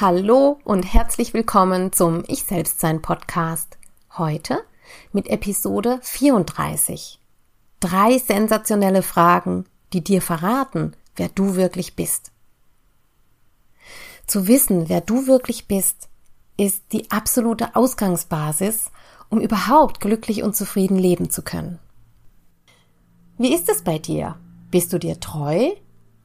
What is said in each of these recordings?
Hallo und herzlich willkommen zum Ich Selbstsein Podcast. Heute mit Episode 34. Drei sensationelle Fragen, die dir verraten, wer du wirklich bist. Zu wissen, wer du wirklich bist, ist die absolute Ausgangsbasis, um überhaupt glücklich und zufrieden leben zu können. Wie ist es bei dir? Bist du dir treu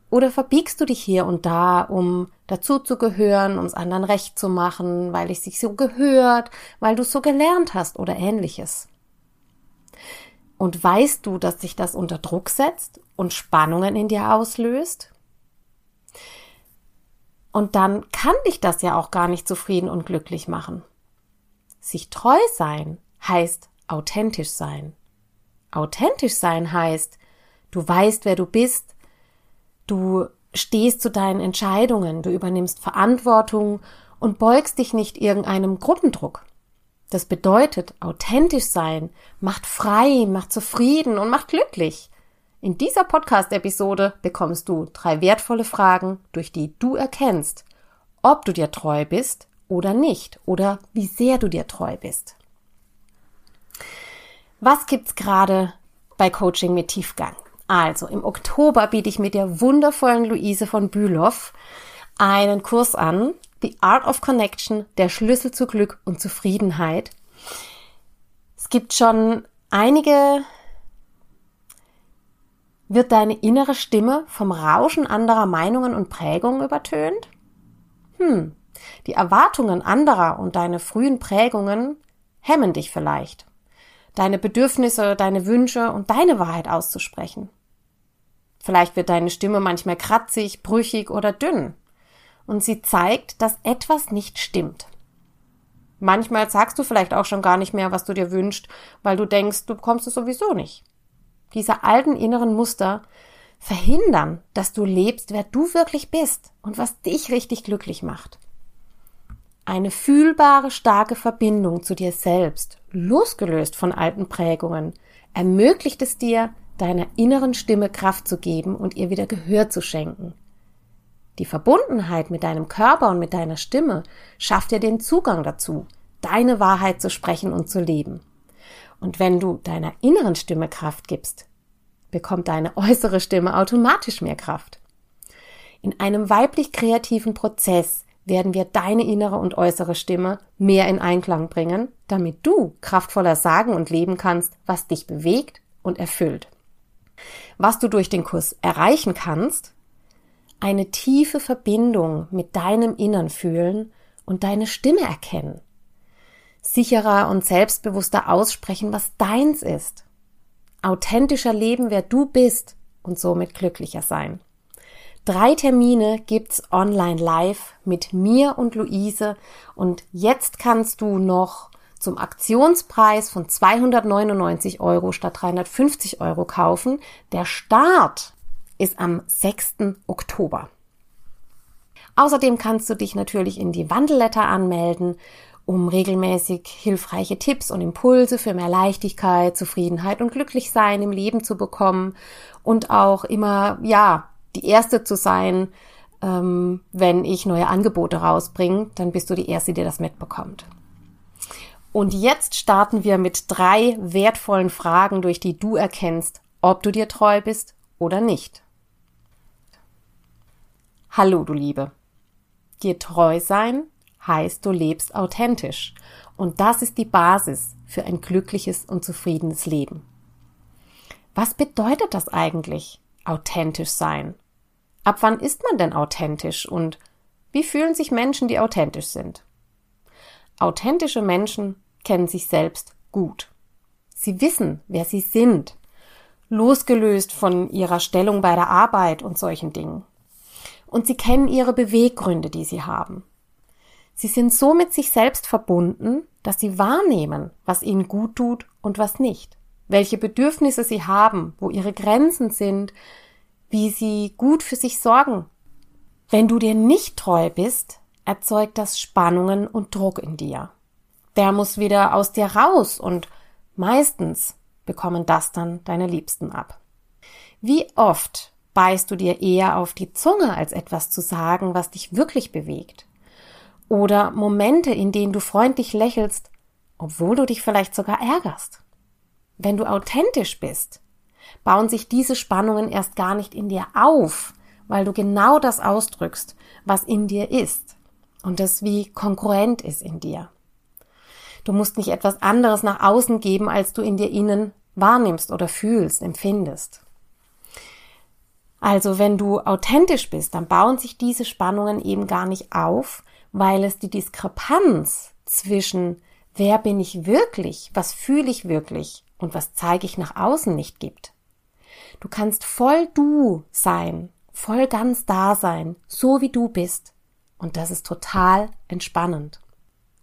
oder verbiegst du dich hier und da, um dazuzugehören, um es anderen recht zu machen, weil es sich so gehört, weil du es so gelernt hast oder ähnliches? Und weißt du, dass sich das unter Druck setzt und Spannungen in dir auslöst? Und dann kann dich das ja auch gar nicht zufrieden und glücklich machen. Sich treu sein heißt authentisch sein. Authentisch sein heißt, du weißt, wer du bist, Du stehst zu deinen Entscheidungen, du übernimmst Verantwortung und beugst dich nicht irgendeinem Gruppendruck. Das bedeutet, authentisch sein macht frei, macht zufrieden und macht glücklich. In dieser Podcast-Episode bekommst du drei wertvolle Fragen, durch die du erkennst, ob du dir treu bist oder nicht oder wie sehr du dir treu bist. Was gibt's gerade bei Coaching mit Tiefgang? Also, im Oktober biete ich mit der wundervollen Luise von Bülow einen Kurs an, The Art of Connection, der Schlüssel zu Glück und Zufriedenheit. Es gibt schon einige, wird deine innere Stimme vom Rauschen anderer Meinungen und Prägungen übertönt? Hm, die Erwartungen anderer und deine frühen Prägungen hemmen dich vielleicht deine Bedürfnisse, deine Wünsche und deine Wahrheit auszusprechen. Vielleicht wird deine Stimme manchmal kratzig, brüchig oder dünn. Und sie zeigt, dass etwas nicht stimmt. Manchmal sagst du vielleicht auch schon gar nicht mehr, was du dir wünschst, weil du denkst, du bekommst es sowieso nicht. Diese alten inneren Muster verhindern, dass du lebst, wer du wirklich bist und was dich richtig glücklich macht. Eine fühlbare, starke Verbindung zu dir selbst, losgelöst von alten Prägungen, ermöglicht es dir, deiner inneren Stimme Kraft zu geben und ihr wieder Gehör zu schenken. Die Verbundenheit mit deinem Körper und mit deiner Stimme schafft dir den Zugang dazu, deine Wahrheit zu sprechen und zu leben. Und wenn du deiner inneren Stimme Kraft gibst, bekommt deine äußere Stimme automatisch mehr Kraft. In einem weiblich kreativen Prozess werden wir deine innere und äußere Stimme mehr in Einklang bringen, damit du kraftvoller sagen und leben kannst, was dich bewegt und erfüllt was du durch den Kurs erreichen kannst, eine tiefe Verbindung mit deinem Innern fühlen und deine Stimme erkennen. Sicherer und selbstbewusster aussprechen, was deins ist. Authentischer leben, wer du bist und somit glücklicher sein. Drei Termine gibt's online live mit mir und Luise und jetzt kannst du noch zum Aktionspreis von 299 Euro statt 350 Euro kaufen. Der Start ist am 6. Oktober. Außerdem kannst du dich natürlich in die Wandelletter anmelden, um regelmäßig hilfreiche Tipps und Impulse für mehr Leichtigkeit, Zufriedenheit und Glücklichsein im Leben zu bekommen und auch immer, ja, die Erste zu sein, ähm, wenn ich neue Angebote rausbringe, dann bist du die Erste, die das mitbekommt. Und jetzt starten wir mit drei wertvollen Fragen, durch die du erkennst, ob du dir treu bist oder nicht. Hallo, du Liebe. Dir treu sein heißt, du lebst authentisch. Und das ist die Basis, für ein glückliches und zufriedenes Leben. Was bedeutet das eigentlich, authentisch sein? Ab wann ist man denn authentisch und wie fühlen sich Menschen, die authentisch sind? Authentische Menschen kennen sich selbst gut. Sie wissen, wer sie sind, losgelöst von ihrer Stellung bei der Arbeit und solchen Dingen. Und sie kennen ihre Beweggründe, die sie haben. Sie sind so mit sich selbst verbunden, dass sie wahrnehmen, was ihnen gut tut und was nicht, welche Bedürfnisse sie haben, wo ihre Grenzen sind, wie sie gut für sich sorgen. Wenn du dir nicht treu bist, erzeugt das Spannungen und Druck in dir. Der muss wieder aus dir raus und meistens bekommen das dann deine Liebsten ab. Wie oft beißt du dir eher auf die Zunge, als etwas zu sagen, was dich wirklich bewegt? Oder Momente, in denen du freundlich lächelst, obwohl du dich vielleicht sogar ärgerst. Wenn du authentisch bist, bauen sich diese Spannungen erst gar nicht in dir auf, weil du genau das ausdrückst, was in dir ist und das wie konkurrent ist in dir. Du musst nicht etwas anderes nach außen geben, als du in dir innen wahrnimmst oder fühlst, empfindest. Also wenn du authentisch bist, dann bauen sich diese Spannungen eben gar nicht auf, weil es die Diskrepanz zwischen wer bin ich wirklich, was fühle ich wirklich und was zeige ich nach außen nicht gibt. Du kannst voll du sein, voll ganz da sein, so wie du bist. Und das ist total entspannend.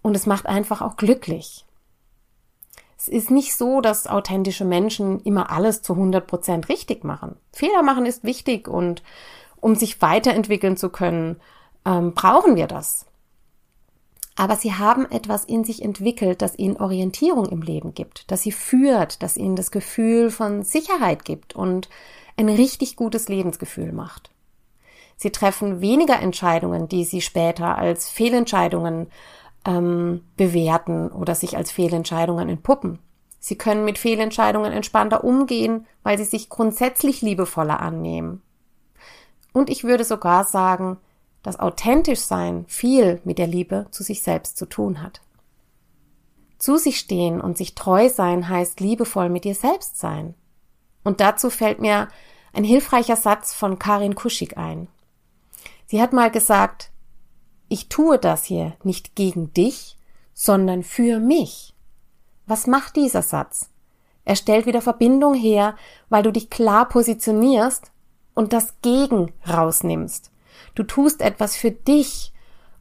Und es macht einfach auch glücklich. Es ist nicht so, dass authentische Menschen immer alles zu 100 Prozent richtig machen. Fehler machen ist wichtig und um sich weiterentwickeln zu können, ähm, brauchen wir das. Aber sie haben etwas in sich entwickelt, das ihnen Orientierung im Leben gibt, das sie führt, das ihnen das Gefühl von Sicherheit gibt und ein richtig gutes Lebensgefühl macht. Sie treffen weniger Entscheidungen, die sie später als Fehlentscheidungen ähm, bewerten oder sich als Fehlentscheidungen entpuppen. Sie können mit Fehlentscheidungen entspannter umgehen, weil sie sich grundsätzlich liebevoller annehmen. Und ich würde sogar sagen, dass authentisch sein viel mit der Liebe zu sich selbst zu tun hat. Zu sich stehen und sich treu sein heißt liebevoll mit dir selbst sein. Und dazu fällt mir ein hilfreicher Satz von Karin Kuschig ein. Sie hat mal gesagt, ich tue das hier nicht gegen dich, sondern für mich. Was macht dieser Satz? Er stellt wieder Verbindung her, weil du dich klar positionierst und das Gegen rausnimmst. Du tust etwas für dich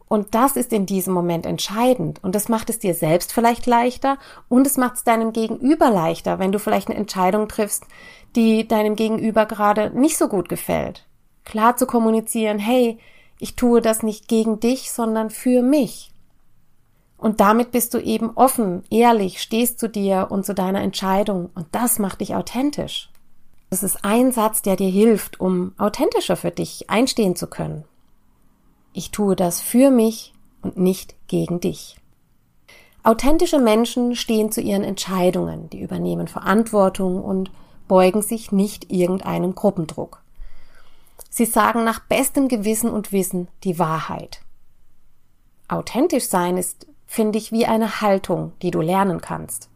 und das ist in diesem Moment entscheidend. Und das macht es dir selbst vielleicht leichter und es macht es deinem Gegenüber leichter, wenn du vielleicht eine Entscheidung triffst, die deinem Gegenüber gerade nicht so gut gefällt. Klar zu kommunizieren, hey, ich tue das nicht gegen dich, sondern für mich. Und damit bist du eben offen, ehrlich, stehst zu dir und zu deiner Entscheidung und das macht dich authentisch. Das ist ein Satz, der dir hilft, um authentischer für dich einstehen zu können. Ich tue das für mich und nicht gegen dich. Authentische Menschen stehen zu ihren Entscheidungen, die übernehmen Verantwortung und beugen sich nicht irgendeinem Gruppendruck. Sie sagen nach bestem Gewissen und Wissen die Wahrheit. Authentisch sein ist, finde ich, wie eine Haltung, die du lernen kannst.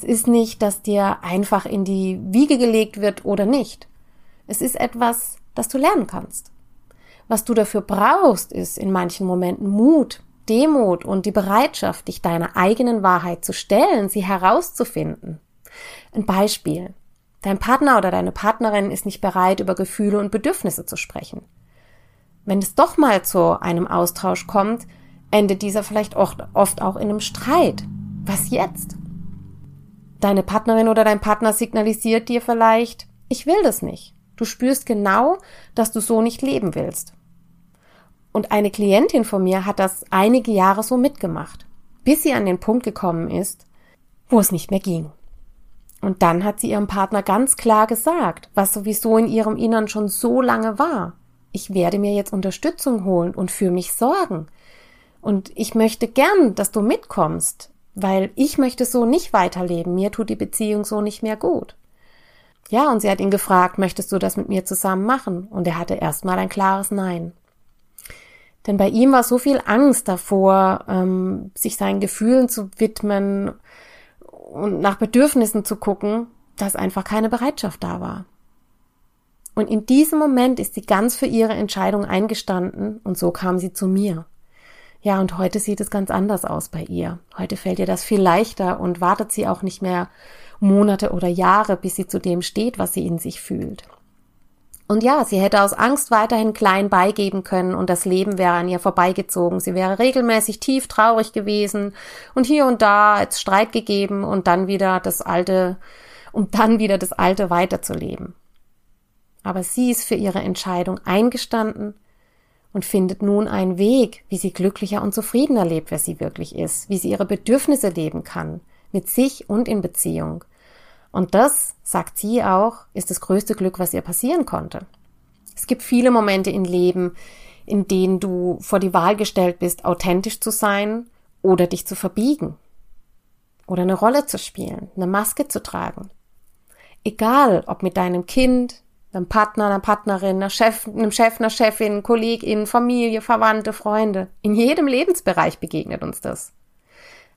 Es ist nicht, dass dir einfach in die Wiege gelegt wird oder nicht. Es ist etwas, das du lernen kannst. Was du dafür brauchst, ist in manchen Momenten Mut, Demut und die Bereitschaft, dich deiner eigenen Wahrheit zu stellen, sie herauszufinden. Ein Beispiel. Dein Partner oder deine Partnerin ist nicht bereit, über Gefühle und Bedürfnisse zu sprechen. Wenn es doch mal zu einem Austausch kommt, endet dieser vielleicht oft auch in einem Streit. Was jetzt? Deine Partnerin oder dein Partner signalisiert dir vielleicht, ich will das nicht. Du spürst genau, dass du so nicht leben willst. Und eine Klientin von mir hat das einige Jahre so mitgemacht, bis sie an den Punkt gekommen ist, wo es nicht mehr ging. Und dann hat sie ihrem Partner ganz klar gesagt, was sowieso in ihrem Innern schon so lange war. Ich werde mir jetzt Unterstützung holen und für mich sorgen. Und ich möchte gern, dass du mitkommst, weil ich möchte so nicht weiterleben. Mir tut die Beziehung so nicht mehr gut. Ja, und sie hat ihn gefragt, möchtest du das mit mir zusammen machen? Und er hatte erstmal ein klares Nein. Denn bei ihm war so viel Angst davor, ähm, sich seinen Gefühlen zu widmen und nach Bedürfnissen zu gucken, dass einfach keine Bereitschaft da war. Und in diesem Moment ist sie ganz für ihre Entscheidung eingestanden und so kam sie zu mir. Ja, und heute sieht es ganz anders aus bei ihr. Heute fällt ihr das viel leichter und wartet sie auch nicht mehr Monate oder Jahre, bis sie zu dem steht, was sie in sich fühlt. Und ja, sie hätte aus Angst weiterhin klein beigeben können und das Leben wäre an ihr vorbeigezogen. Sie wäre regelmäßig tief traurig gewesen und hier und da jetzt Streit gegeben und dann wieder das alte, um dann wieder das alte weiterzuleben. Aber sie ist für ihre Entscheidung eingestanden und findet nun einen Weg, wie sie glücklicher und zufriedener lebt, wer sie wirklich ist, wie sie ihre Bedürfnisse leben kann, mit sich und in Beziehung. Und das, sagt sie auch, ist das größte Glück, was ihr passieren konnte. Es gibt viele Momente im Leben, in denen du vor die Wahl gestellt bist, authentisch zu sein oder dich zu verbiegen. Oder eine Rolle zu spielen, eine Maske zu tragen. Egal, ob mit deinem Kind, einem Partner, einer Partnerin, einer Chef, einem Chef, einer Chefin, Kollegin, Familie, Verwandte, Freunde. In jedem Lebensbereich begegnet uns das.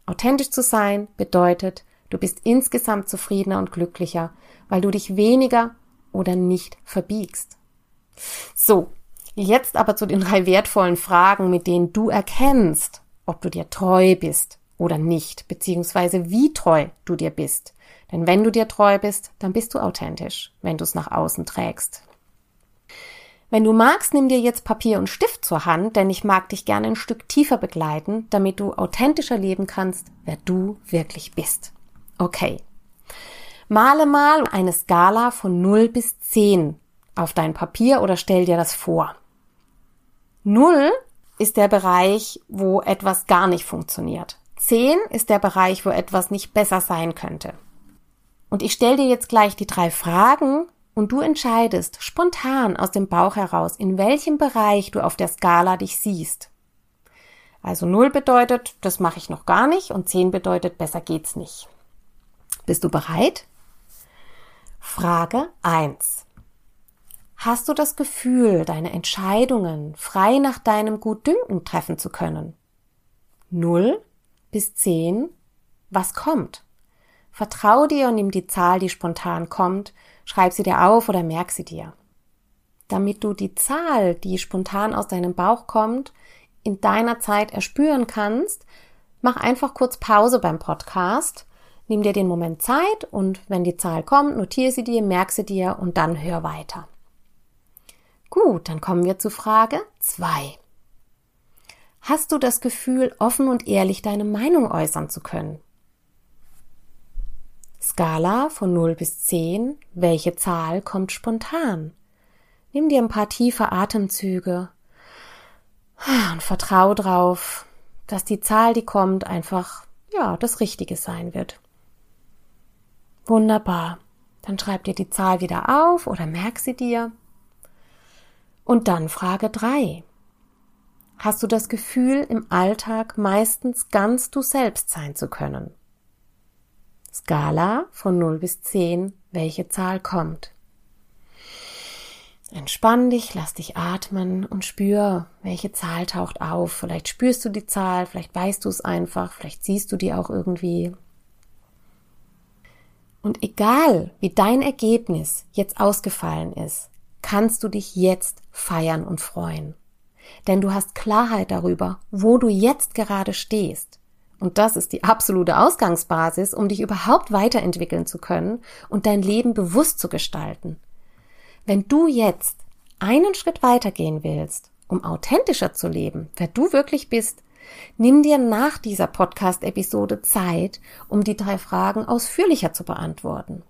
Authentisch zu sein bedeutet, Du bist insgesamt zufriedener und glücklicher, weil du dich weniger oder nicht verbiegst. So, jetzt aber zu den drei wertvollen Fragen, mit denen du erkennst, ob du dir treu bist oder nicht, beziehungsweise wie treu du dir bist. Denn wenn du dir treu bist, dann bist du authentisch, wenn du es nach außen trägst. Wenn du magst, nimm dir jetzt Papier und Stift zur Hand, denn ich mag dich gerne ein Stück tiefer begleiten, damit du authentischer leben kannst, wer du wirklich bist. Okay. Male mal eine Skala von 0 bis 10 auf dein Papier oder stell dir das vor. 0 ist der Bereich, wo etwas gar nicht funktioniert. 10 ist der Bereich, wo etwas nicht besser sein könnte. Und ich stelle dir jetzt gleich die drei Fragen und du entscheidest spontan aus dem Bauch heraus, in welchem Bereich du auf der Skala dich siehst. Also 0 bedeutet, das mache ich noch gar nicht und 10 bedeutet, besser geht's nicht. Bist du bereit? Frage 1. Hast du das Gefühl, deine Entscheidungen frei nach deinem Gutdünken treffen zu können? 0 bis 10. Was kommt? Vertrau dir und nimm die Zahl, die spontan kommt, schreib sie dir auf oder merk sie dir. Damit du die Zahl, die spontan aus deinem Bauch kommt, in deiner Zeit erspüren kannst, mach einfach kurz Pause beim Podcast Nimm dir den Moment Zeit und wenn die Zahl kommt, notiere sie dir, merk sie dir und dann hör weiter. Gut, dann kommen wir zu Frage 2. Hast du das Gefühl, offen und ehrlich deine Meinung äußern zu können? Skala von 0 bis 10, welche Zahl kommt spontan? Nimm dir ein paar tiefe Atemzüge und vertrau drauf, dass die Zahl, die kommt, einfach, ja, das Richtige sein wird. Wunderbar. Dann schreib dir die Zahl wieder auf oder merk sie dir. Und dann Frage drei: Hast du das Gefühl, im Alltag meistens ganz du selbst sein zu können? Skala von 0 bis 10, welche Zahl kommt? Entspann dich, lass dich atmen und spür, welche Zahl taucht auf. Vielleicht spürst du die Zahl, vielleicht weißt du es einfach, vielleicht siehst du die auch irgendwie. Und egal, wie dein Ergebnis jetzt ausgefallen ist, kannst du dich jetzt feiern und freuen. Denn du hast Klarheit darüber, wo du jetzt gerade stehst. Und das ist die absolute Ausgangsbasis, um dich überhaupt weiterentwickeln zu können und dein Leben bewusst zu gestalten. Wenn du jetzt einen Schritt weitergehen willst, um authentischer zu leben, wer du wirklich bist, Nimm dir nach dieser Podcast-Episode Zeit, um die drei Fragen ausführlicher zu beantworten.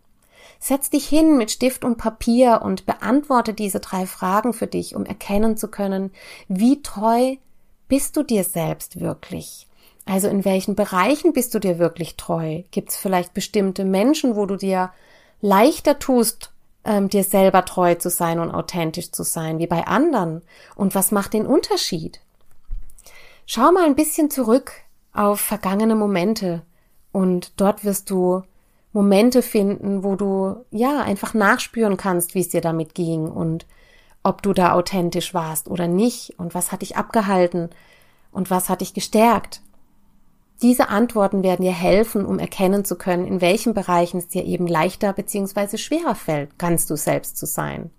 Setz dich hin mit Stift und Papier und beantworte diese drei Fragen für dich, um erkennen zu können, wie treu bist du dir selbst wirklich? Also in welchen Bereichen bist du dir wirklich treu? Gibt es vielleicht bestimmte Menschen, wo du dir leichter tust, ähm, dir selber treu zu sein und authentisch zu sein, wie bei anderen? Und was macht den Unterschied? Schau mal ein bisschen zurück auf vergangene Momente und dort wirst du Momente finden, wo du ja einfach nachspüren kannst, wie es dir damit ging und ob du da authentisch warst oder nicht und was hat dich abgehalten und was hat dich gestärkt. Diese Antworten werden dir helfen, um erkennen zu können, in welchen Bereichen es dir eben leichter bzw. schwerer fällt, ganz du selbst zu sein.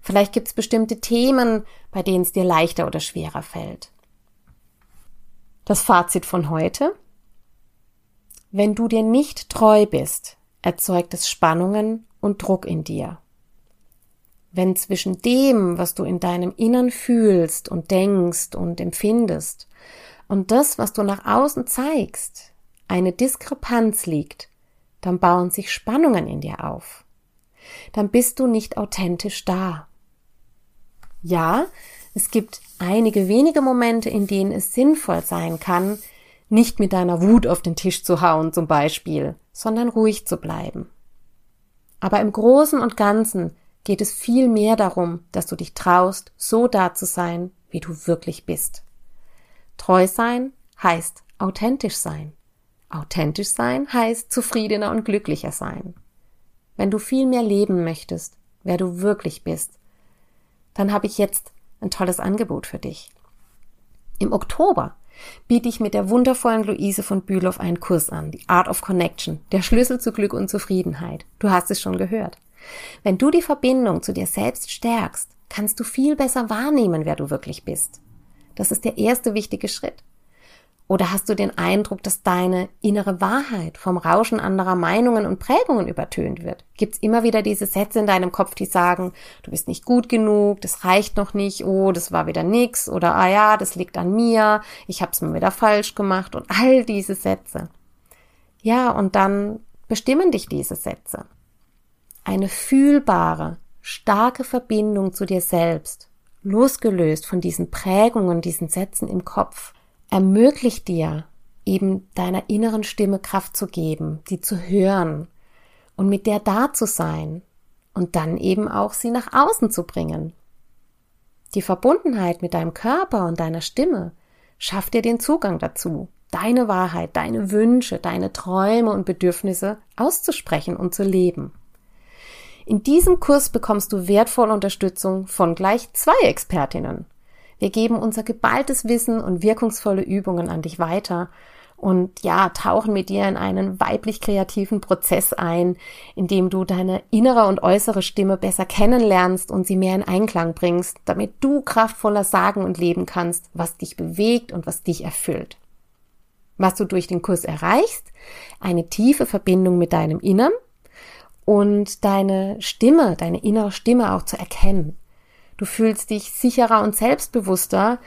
Vielleicht gibt es bestimmte Themen, bei denen es dir leichter oder schwerer fällt. Das Fazit von heute. Wenn du dir nicht treu bist, erzeugt es Spannungen und Druck in dir. Wenn zwischen dem, was du in deinem Innern fühlst und denkst und empfindest, und das, was du nach außen zeigst, eine Diskrepanz liegt, dann bauen sich Spannungen in dir auf. Dann bist du nicht authentisch da. Ja, es gibt einige wenige Momente, in denen es sinnvoll sein kann, nicht mit deiner Wut auf den Tisch zu hauen zum Beispiel, sondern ruhig zu bleiben. Aber im Großen und Ganzen geht es viel mehr darum, dass du dich traust, so da zu sein, wie du wirklich bist. Treu sein heißt authentisch sein. Authentisch sein heißt zufriedener und glücklicher sein. Wenn du viel mehr leben möchtest, wer du wirklich bist, dann habe ich jetzt ein tolles Angebot für dich. Im Oktober biete ich mit der wundervollen Luise von Bülow einen Kurs an, die Art of Connection, der Schlüssel zu Glück und Zufriedenheit. Du hast es schon gehört. Wenn du die Verbindung zu dir selbst stärkst, kannst du viel besser wahrnehmen, wer du wirklich bist. Das ist der erste wichtige Schritt. Oder hast du den Eindruck, dass deine innere Wahrheit vom Rauschen anderer Meinungen und Prägungen übertönt wird? Gibt's immer wieder diese Sätze in deinem Kopf, die sagen, du bist nicht gut genug, das reicht noch nicht, oh, das war wieder nix oder ah ja, das liegt an mir, ich hab's mir wieder falsch gemacht und all diese Sätze. Ja, und dann bestimmen dich diese Sätze. Eine fühlbare, starke Verbindung zu dir selbst, losgelöst von diesen Prägungen, diesen Sätzen im Kopf, ermöglicht dir, eben deiner inneren Stimme Kraft zu geben, die zu hören und mit der da zu sein und dann eben auch sie nach außen zu bringen. Die Verbundenheit mit deinem Körper und deiner Stimme schafft dir den Zugang dazu, deine Wahrheit, deine Wünsche, deine Träume und Bedürfnisse auszusprechen und zu leben. In diesem Kurs bekommst du wertvolle Unterstützung von gleich zwei Expertinnen. Wir geben unser geballtes Wissen und wirkungsvolle Übungen an dich weiter und ja, tauchen mit dir in einen weiblich kreativen Prozess ein, in dem du deine innere und äußere Stimme besser kennenlernst und sie mehr in Einklang bringst, damit du kraftvoller sagen und leben kannst, was dich bewegt und was dich erfüllt. Was du durch den Kurs erreichst, eine tiefe Verbindung mit deinem Innern und deine Stimme, deine innere Stimme auch zu erkennen. Du fühlst dich sicherer und selbstbewusster,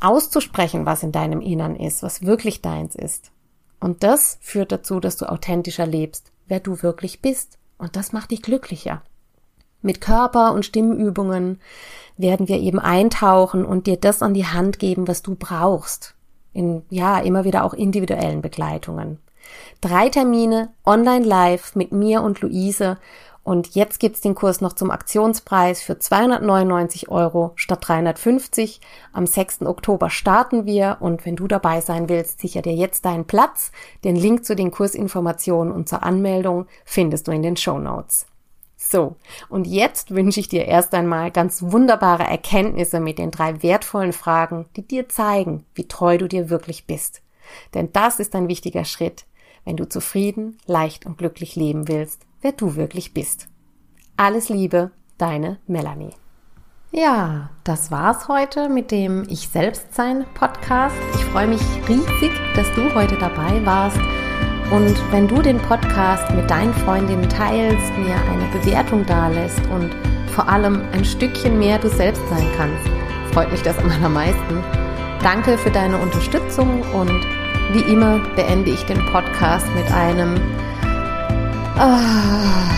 auszusprechen, was in deinem Innern ist, was wirklich deins ist. Und das führt dazu, dass du authentischer lebst, wer du wirklich bist. Und das macht dich glücklicher. Mit Körper- und Stimmübungen werden wir eben eintauchen und dir das an die Hand geben, was du brauchst. In, ja, immer wieder auch individuellen Begleitungen. Drei Termine online live mit mir und Luise und jetzt gibt's den Kurs noch zum Aktionspreis für 299 Euro statt 350. Am 6. Oktober starten wir und wenn du dabei sein willst, sicher dir jetzt deinen Platz. Den Link zu den Kursinformationen und zur Anmeldung findest du in den Show Notes. So, und jetzt wünsche ich dir erst einmal ganz wunderbare Erkenntnisse mit den drei wertvollen Fragen, die dir zeigen, wie treu du dir wirklich bist. Denn das ist ein wichtiger Schritt, wenn du zufrieden, leicht und glücklich leben willst wer du wirklich bist. Alles Liebe, deine Melanie. Ja, das war's heute mit dem Ich Selbstsein Podcast. Ich freue mich riesig, dass du heute dabei warst. Und wenn du den Podcast mit deinen Freundinnen teilst, mir eine Bewertung dalässt und vor allem ein Stückchen mehr du selbst sein kannst, freut mich das am allermeisten. Danke für deine Unterstützung und wie immer beende ich den Podcast mit einem Ah.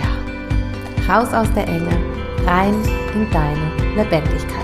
Ja. Raus aus der Enge, rein in deine Lebendigkeit.